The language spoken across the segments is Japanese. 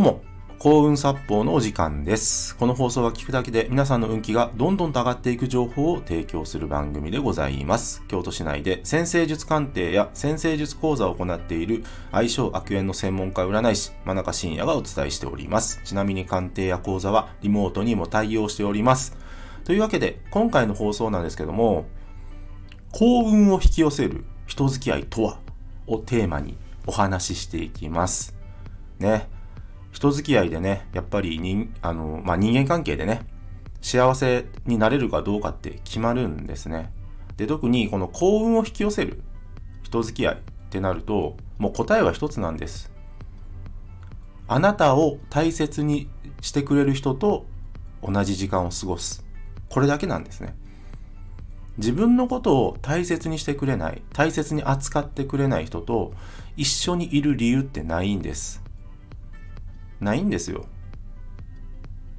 どうも、幸運殺法のお時間です。この放送は聞くだけで皆さんの運気がどんどんと上がっていく情報を提供する番組でございます。京都市内で先生術鑑定や先生術講座を行っている相性悪縁の専門家占い師、真中信也がお伝えしております。ちなみに鑑定や講座はリモートにも対応しております。というわけで、今回の放送なんですけども、幸運を引き寄せる人付き合いとは？をテーマにお話ししていきます。ね。人付き合いでね、やっぱり人、あの、まあ、人間関係でね、幸せになれるかどうかって決まるんですね。で、特にこの幸運を引き寄せる人付き合いってなると、もう答えは一つなんです。あなたを大切にしてくれる人と同じ時間を過ごす。これだけなんですね。自分のことを大切にしてくれない、大切に扱ってくれない人と一緒にいる理由ってないんです。ないんですよ。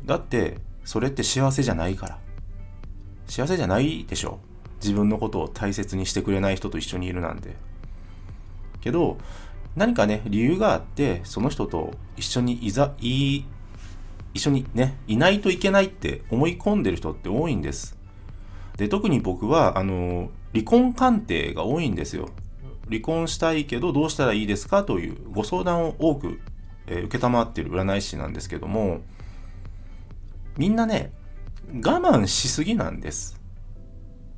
だって、それって幸せじゃないから。幸せじゃないでしょ。自分のことを大切にしてくれない人と一緒にいるなんて。けど、何かね、理由があって、その人と一緒にいざ、い、一緒にね、いないといけないって思い込んでる人って多いんです。で、特に僕は、あの、離婚鑑定が多いんですよ。離婚したいけどどうしたらいいですかというご相談を多く、えー、承っている占い師なんですけども、みんなね、我慢しすぎなんです。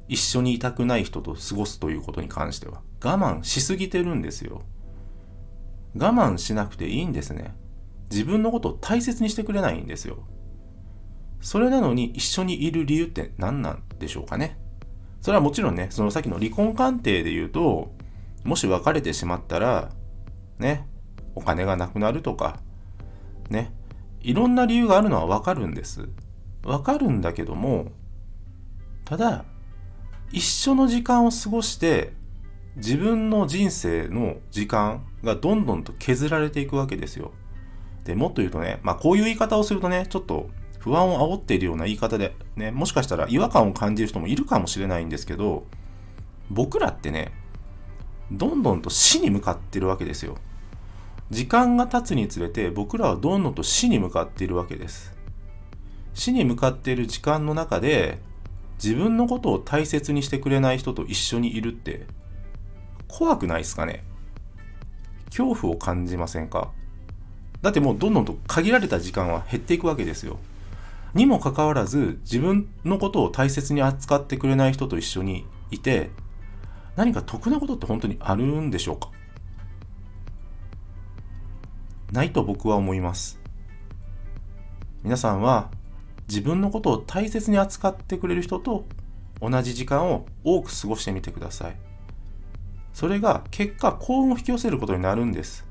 一緒にいたくない人と過ごすということに関しては。我慢しすぎてるんですよ。我慢しなくていいんですね。自分のことを大切にしてくれないんですよ。それなのに一緒にいる理由って何なんでしょうかね。それはもちろんね、そのさっきの離婚鑑定で言うと、もし別れてしまったら、ね、お金がなくなるとか、ね、いろんな理由があるのはわかるんです。わかるんだけども、ただ、一緒の時間を過ごして、自分の人生の時間がどんどんと削られていくわけですよ。で、もっと言うとね、まあこういう言い方をするとね、ちょっと不安を煽っているような言い方で、ね、もしかしたら違和感を感じる人もいるかもしれないんですけど、僕らってね、どんどんと死に向かってるわけですよ。時間が経つにつれて僕らはどんどんと死に向かっているわけです。死に向かっている時間の中で自分のことを大切にしてくれない人と一緒にいるって怖くないですかね？恐怖を感じませんか？だってもうどんどんと限られた時間は減っていくわけですよ。にもかかわらず自分のことを大切に扱ってくれない人と一緒にいて何か得なことって本当にあるんでしょうか？ないと僕は思います。皆さんは自分のことを大切に扱ってくれる人と同じ時間を多く過ごしてみてください。それが結果幸運を引き寄せることになるんです。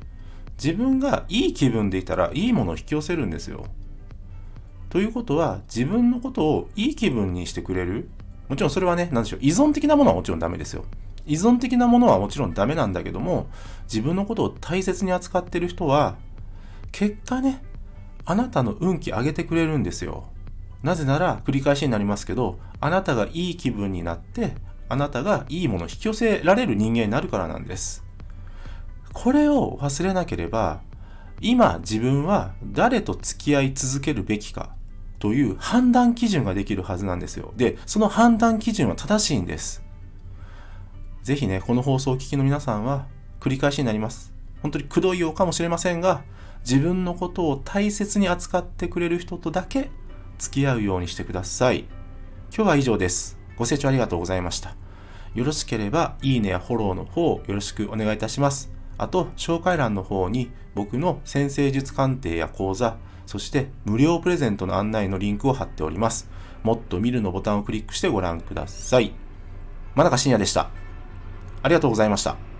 自分がいい気分でいたらいいものを引き寄せるんですよ。ということは自分のことをいい気分にしてくれるもちろんそれはね、なんでしょう、依存的なものはもちろんダメですよ。依存的なものはもちろんダメなんだけども、自分のことを大切に扱ってる人は、結果ね、あなたの運気上げてくれるんですよ。なぜなら、繰り返しになりますけど、あなたがいい気分になって、あなたがいいものを引き寄せられる人間になるからなんです。これを忘れなければ、今自分は誰と付き合い続けるべきかという判断基準ができるはずなんですよ。で、その判断基準は正しいんです。ぜひね、この放送をお聞きの皆さんは、繰り返しになります。本当にくどいようかもしれませんが、自分のことを大切に扱ってくれる人とだけ付き合うようにしてください。今日は以上です。ご清聴ありがとうございました。よろしければ、いいねやフォローの方よろしくお願いいたします。あと、紹介欄の方に僕の先生術鑑定や講座、そして無料プレゼントの案内のリンクを貼っております。もっと見るのボタンをクリックしてご覧ください。真中信也でした。ありがとうございました。